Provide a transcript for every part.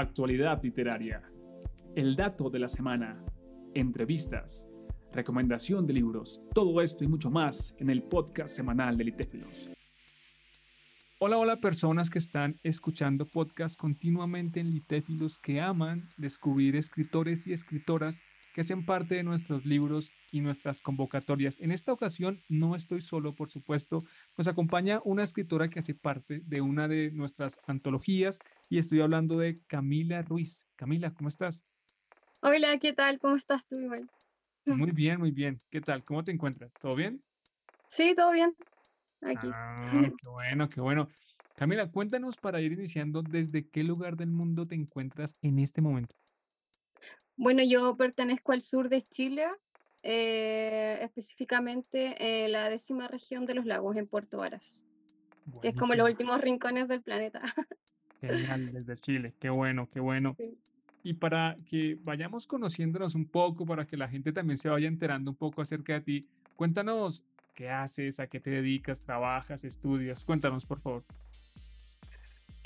actualidad literaria, el dato de la semana, entrevistas, recomendación de libros, todo esto y mucho más en el podcast semanal de Litéfilos. Hola, hola personas que están escuchando podcast continuamente en Litéfilos que aman descubrir escritores y escritoras que hacen parte de nuestros libros y nuestras convocatorias. En esta ocasión no estoy solo, por supuesto, nos acompaña una escritora que hace parte de una de nuestras antologías y estoy hablando de Camila Ruiz. Camila, ¿cómo estás? Hola, ¿qué tal? ¿Cómo estás tú, igual? Muy bien, muy bien. ¿Qué tal? ¿Cómo te encuentras? ¿Todo bien? Sí, todo bien. Aquí. Ah, qué bueno, qué bueno. Camila, cuéntanos para ir iniciando desde qué lugar del mundo te encuentras en este momento. Bueno, yo pertenezco al sur de Chile, eh, específicamente en la décima región de los lagos, en Puerto Varas, que es como los últimos rincones del planeta. Genial, desde Chile, qué bueno, qué bueno. Y para que vayamos conociéndonos un poco, para que la gente también se vaya enterando un poco acerca de ti, cuéntanos qué haces, a qué te dedicas, trabajas, estudias, cuéntanos por favor.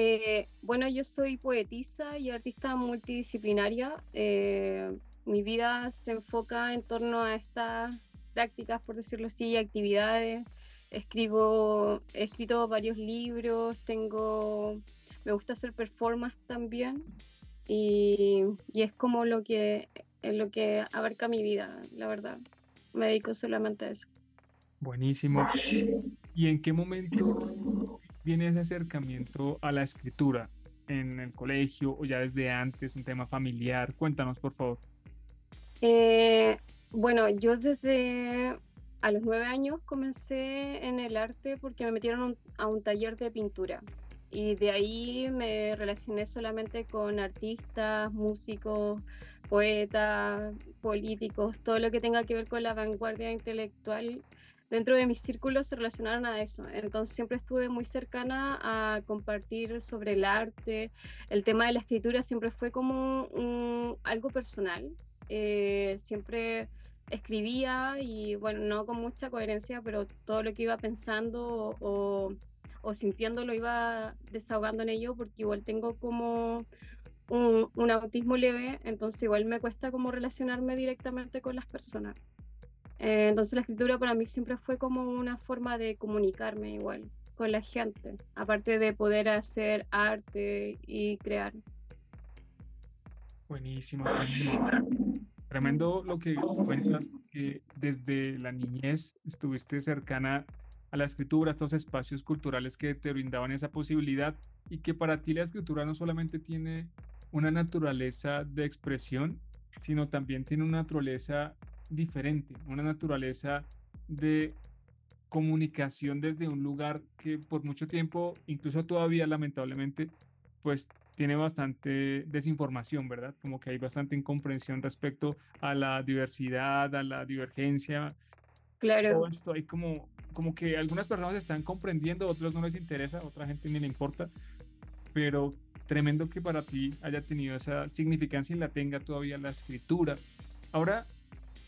Eh, bueno, yo soy poetisa y artista multidisciplinaria. Eh, mi vida se enfoca en torno a estas prácticas, por decirlo así, actividades. Escribo, he escrito varios libros, tengo, me gusta hacer performance también y, y es como lo que, lo que abarca mi vida, la verdad. Me dedico solamente a eso. Buenísimo. ¿Y en qué momento viene ese acercamiento a la escritura en el colegio o ya desde antes, un tema familiar? Cuéntanos, por favor. Eh, bueno, yo desde a los nueve años comencé en el arte porque me metieron a un taller de pintura y de ahí me relacioné solamente con artistas, músicos, poetas, políticos, todo lo que tenga que ver con la vanguardia intelectual dentro de mis círculos se relacionaron a eso. Entonces siempre estuve muy cercana a compartir sobre el arte. El tema de la escritura siempre fue como algo personal. Eh, siempre escribía y bueno, no con mucha coherencia, pero todo lo que iba pensando o, o sintiendo lo iba desahogando en ello porque igual tengo como un, un autismo leve, entonces igual me cuesta como relacionarme directamente con las personas. Eh, entonces la escritura para mí siempre fue como una forma de comunicarme igual con la gente, aparte de poder hacer arte y crear. Buenísimo, tremendo. lo que cuentas, que desde la niñez estuviste cercana a la escritura, a estos espacios culturales que te brindaban esa posibilidad y que para ti la escritura no solamente tiene una naturaleza de expresión, sino también tiene una naturaleza diferente, una naturaleza de comunicación desde un lugar que por mucho tiempo, incluso todavía lamentablemente, pues tiene bastante desinformación, ¿verdad? Como que hay bastante incomprensión respecto a la diversidad, a la divergencia. Claro. Todo esto hay como, como que algunas personas están comprendiendo, otros no les interesa, otra gente ni le importa, pero tremendo que para ti haya tenido esa significancia y la tenga todavía la escritura. Ahora,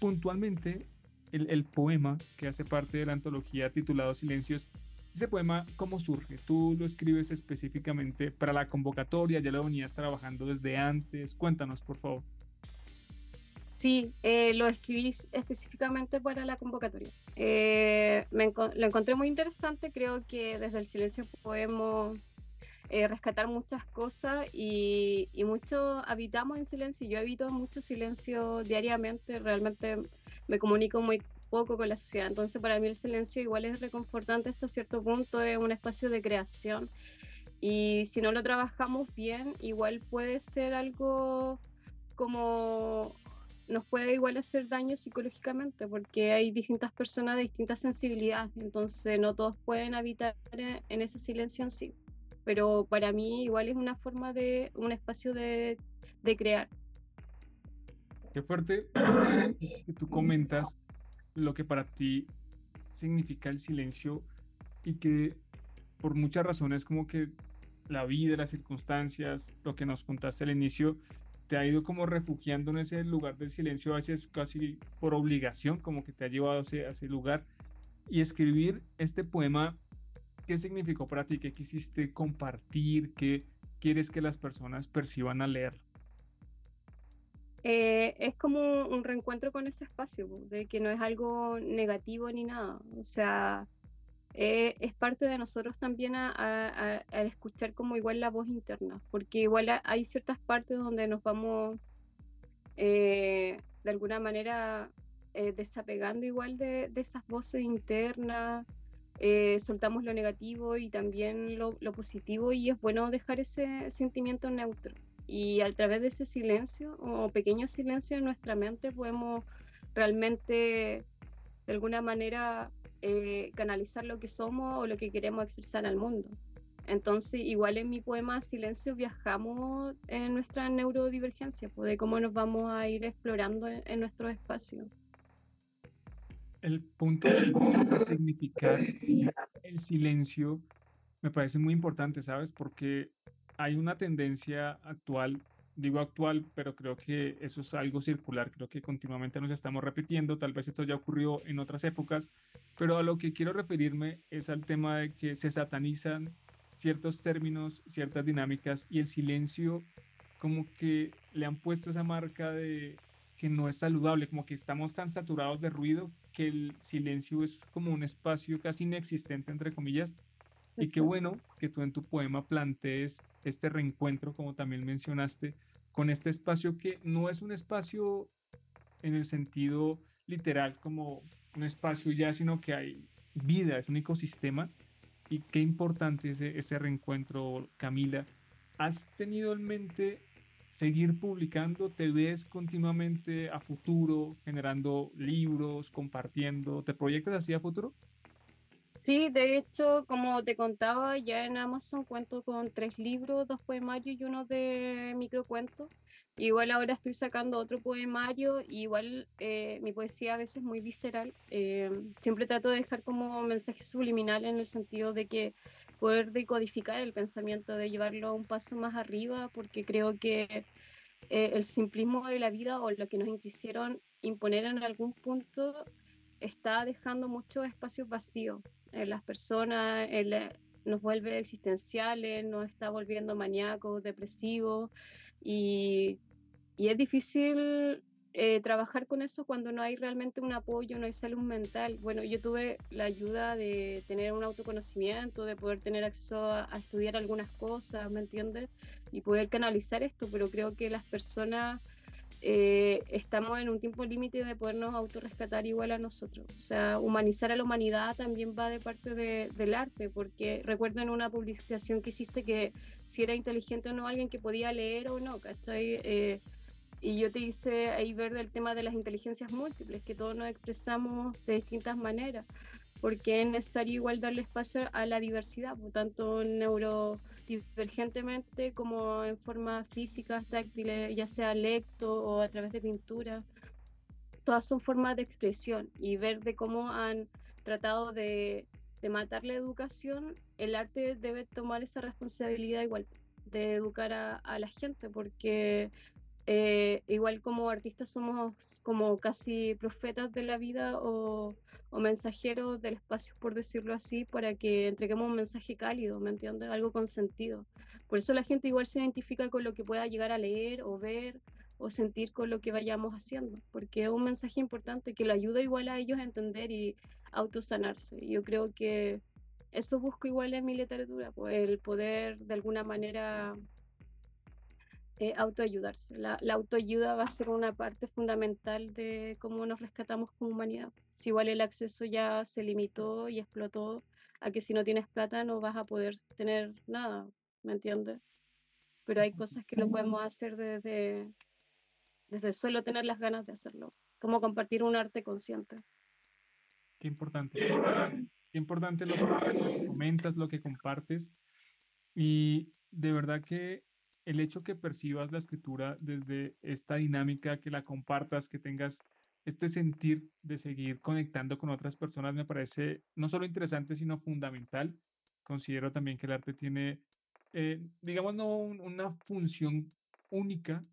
puntualmente el, poema que hace parte de la antología titulado Silencios. Ese poema, ¿cómo surge? ¿Tú lo escribes específicamente para la convocatoria? ¿Ya lo venías trabajando desde antes? Cuéntanos, por favor. Sí, eh, lo escribí específicamente para la convocatoria. Eh, lo encontré muy interesante, creo que desde el silencio podemos eh, rescatar muchas cosas y, mucho habitamos en silencio. Yo habito mucho silencio diariamente, realmente me comunico muy poco con la sociedad. Entonces para mí el silencio igual es reconfortante hasta cierto punto, es un espacio de creación. Y si no lo trabajamos bien, igual puede ser algo como nos puede igual hacer daño psicológicamente porque hay distintas personas de distintas sensibilidades, entonces no todos pueden habitar en ese silencio en sí pero para mí igual es una forma de, un espacio de, de crear. Qué fuerte que tú comentas lo que para ti significa el silencio y que por muchas razones como que la vida, las circunstancias, lo que nos contaste al inicio, te ha ido como refugiando en ese lugar del silencio, a veces casi por obligación, como que te ha llevado a ese, a ese lugar. Y escribir este poema ¿Qué significó para ti? ¿Qué quisiste compartir? ¿Qué, quieres que las personas perciban al leer? Eh, es como un reencuentro con ese espacio, de que no es algo negativo ni nada. O sea, eh, es parte de nosotros también a, escuchar como igual la voz interna, porque igual hay ciertas partes donde nos vamos eh, de alguna manera desapegando igual de, de, esas voces internas, soltamos lo negativo y también lo, lo positivo y es bueno dejar ese sentimiento neutro y a través de ese silencio o pequeño silencio en nuestra mente podemos realmente de alguna manera eh, canalizar lo que somos o lo que queremos expresar al mundo. Entonces, igual en mi poema Silencio viajamos en nuestra neurodivergencia, pues, de cómo nos vamos a ir explorando en, nuestro espacio. El punto de significar el silencio me parece muy importante, ¿sabes? Porque hay una tendencia actual, digo actual, pero creo que eso es algo circular, creo que continuamente nos estamos repitiendo, tal vez esto ya ocurrió en otras épocas, pero a lo que quiero referirme es al tema de que se satanizan ciertos términos, ciertas dinámicas y el silencio como que le han puesto esa marca de que no es saludable, como que estamos tan saturados de ruido que el silencio es como un espacio casi inexistente, entre comillas, y qué bueno que tú en tu poema plantees este reencuentro, como también mencionaste, con este espacio que no es un espacio en el sentido literal como un espacio ya, sino que hay vida, es un ecosistema. Y qué importante ese, ese reencuentro, Camila. ¿Has tenido en mente seguir publicando? ¿Te ves continuamente a futuro generando libros, compartiendo? ¿Te proyectas así a futuro? Sí, de hecho, como te contaba, ya en Amazon cuento con tres libros, dos poemarios y uno de microcuentos. Igual ahora estoy sacando otro poemario, igual eh, mi poesía a veces es muy visceral. Eh, siempre trato de dejar como mensaje subliminal en el sentido de que poder decodificar el pensamiento, de llevarlo un paso más arriba, porque creo que eh, el simplismo de la vida o lo que nos quisieron imponer en algún punto está dejando muchos espacios vacíos en las personas, nos vuelve existenciales, nos está volviendo maníacos, depresivos y, y es difícil eh, trabajar con eso cuando no hay realmente un apoyo, no hay salud mental. Bueno, yo tuve la ayuda de tener un autoconocimiento, de poder tener acceso a, estudiar algunas cosas, ¿me entiendes? Y poder canalizar esto, pero creo que las personas eh, estamos en un tiempo límite de podernos autorrescatar igual a nosotros. O sea, humanizar a la humanidad también va de parte del arte, porque recuerdo en una publicación que hiciste que si era inteligente o no alguien que podía leer o no, ¿cachai? Eh, y yo te hice ahí ver del tema de las inteligencias múltiples, que todos nos expresamos de distintas maneras, porque es necesario igual darle espacio a la diversidad, por tanto neuro divergentemente como en forma física, táctiles, ya sea lecto o a través de pintura. Todas son formas de expresión y ver de cómo han tratado de, de matar la educación, el arte debe tomar esa responsabilidad igual de educar a, a la gente, porque eh, igual como artistas somos como casi profetas de la vida o o mensajeros del espacio, por decirlo así, para que entreguemos un mensaje cálido, ¿me entiendes? Algo con sentido. Por eso la gente igual se identifica con lo que pueda llegar a leer o ver o sentir con lo que vayamos haciendo, porque es un mensaje importante que lo ayuda igual a ellos a entender y autosanarse. Yo creo que eso busco igual en mi literatura, pues el poder de alguna manera eh, autoayudarse. La, autoayuda va a ser una parte fundamental de cómo nos rescatamos como humanidad. Si igual el acceso ya se limitó y explotó a que si no tienes plata no vas a poder tener nada, ¿me entiendes? Pero hay cosas que lo podemos hacer desde, desde solo tener las ganas de hacerlo, como compartir un arte consciente. Qué importante. Qué importante lo que comentas, lo que compartes. Y de verdad que el hecho que percibas la escritura desde esta dinámica, que la compartas, que tengas este sentir de seguir conectando con otras personas me parece no solo interesante, sino fundamental. Considero también que el arte tiene, eh, digamos, no una función única,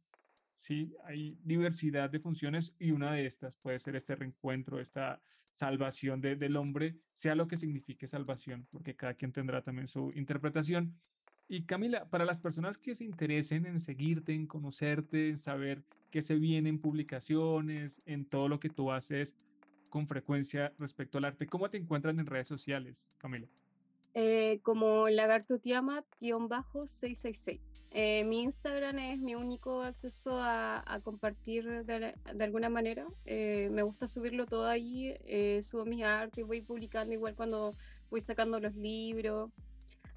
¿sí? Hay diversidad de funciones y una de estas puede ser este reencuentro, esta salvación del hombre, sea lo que signifique salvación, porque cada quien tendrá también su interpretación. Y Camila, para las personas que se interesen en seguirte, en conocerte, en saber qué se viene en publicaciones, en todo lo que tú haces con frecuencia respecto al arte, ¿cómo te encuentran en redes sociales, Camila? Eh, como Lagarto Tiamat-666. Eh, mi Instagram es mi único acceso a, compartir de, alguna manera. Eh, me gusta subirlo todo ahí, subo mis artes, voy publicando igual cuando voy sacando los libros.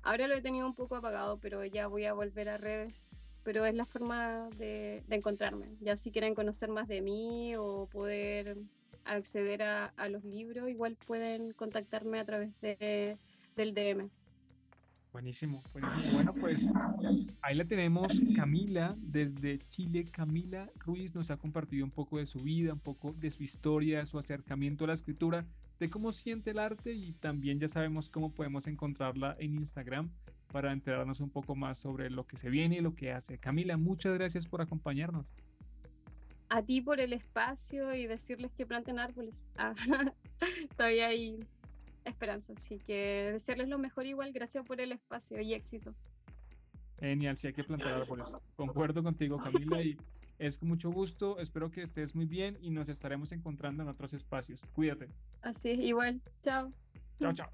Ahora lo he tenido un poco apagado, pero ya voy a volver a redes. Pero es la forma de, encontrarme. Ya si quieren conocer más de mí o poder acceder a, los libros, igual pueden contactarme a través de, del DM. Buenísimo, buenísimo. Bueno, pues ahí la tenemos Camila desde Chile. Camila Ruiz nos ha compartido un poco de su vida, un poco de su historia, su acercamiento a la escritura, de cómo siente el arte y también ya sabemos cómo podemos encontrarla en Instagram para enterarnos un poco más sobre lo que se viene y lo que hace. Camila, muchas gracias por acompañarnos. A ti por el espacio y decirles que planten árboles. Ah, todavía hay esperanza. Así que desearles lo mejor igual. Gracias por el espacio y éxito. Genial, sí hay que plantar árboles. Concuerdo contigo, Camila, y es con mucho gusto. Espero que estés muy bien y nos estaremos encontrando en otros espacios. Cuídate. Así es, igual. Chao. Chao, chao.